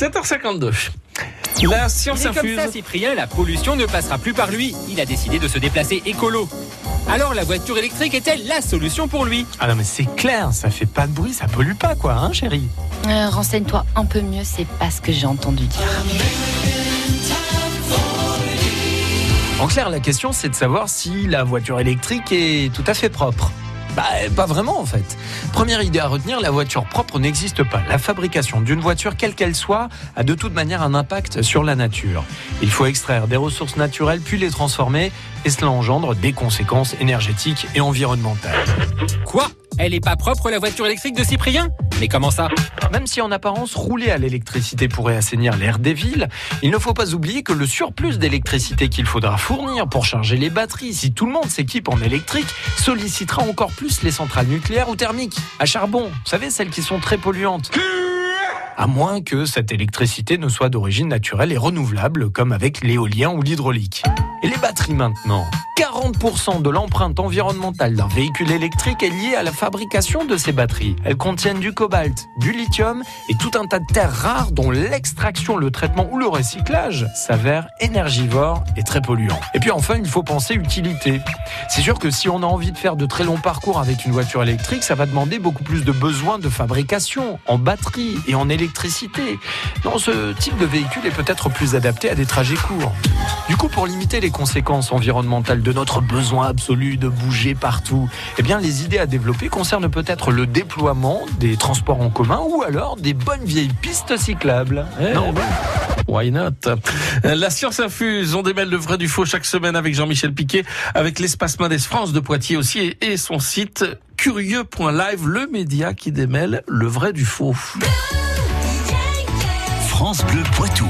7h52. La science comme infuse. ça, Cyprien, la pollution ne passera plus par lui. Il a décidé de se déplacer écolo. Alors la voiture électrique est-elle la solution pour lui? Ah non mais c'est clair, ça fait pas de bruit, ça pollue pas quoi, hein chérie? Euh, Renseigne-toi un peu mieux, c'est pas ce que j'ai entendu dire. En clair, la question c'est de savoir si la voiture électrique est tout à fait propre. Bah, pas vraiment en fait. Première idée à retenir, la voiture propre n'existe pas. La fabrication d'une voiture, quelle qu'elle soit, a de toute manière un impact sur la nature. Il faut extraire des ressources naturelles puis les transformer et cela engendre des conséquences énergétiques et environnementales. Quoi? Elle est pas propre la voiture électrique de Cyprien? Mais comment ça Même si en apparence rouler à l'électricité pourrait assainir l'air des villes, il ne faut pas oublier que le surplus d'électricité qu'il faudra fournir pour charger les batteries, si tout le monde s'équipe en électrique, sollicitera encore plus les centrales nucléaires ou thermiques, à charbon, vous savez, celles qui sont très polluantes. À moins que cette électricité ne soit d'origine naturelle et renouvelable, comme avec l'éolien ou l'hydraulique. Et les batteries maintenant 40% de l'empreinte environnementale d'un véhicule électrique est liée à la fabrication de ces batteries. Elles contiennent du cobalt, du lithium et tout un tas de terres rares dont l'extraction, le traitement ou le recyclage s'avère énergivore et très polluant. Et puis enfin, il faut penser utilité. C'est sûr que si on a envie de faire de très longs parcours avec une voiture électrique, ça va demander beaucoup plus de besoins de fabrication en batterie et en électricité. Non, ce type de véhicule est peut-être plus adapté à des trajets courts. Du coup, pour limiter les conséquences environnementales de notre besoin absolu de bouger partout, eh bien, les idées à développer concernent peut-être le déploiement des transports en commun ou alors des bonnes vieilles pistes cyclables. Eh Non, ben, Why not La science infuse, on démêle le vrai du faux chaque semaine avec Jean-Michel Piquet, avec l'espace Mendes France de Poitiers aussi et, et son site curieux.live, le média qui démêle le vrai du faux. France Bleu Poitou.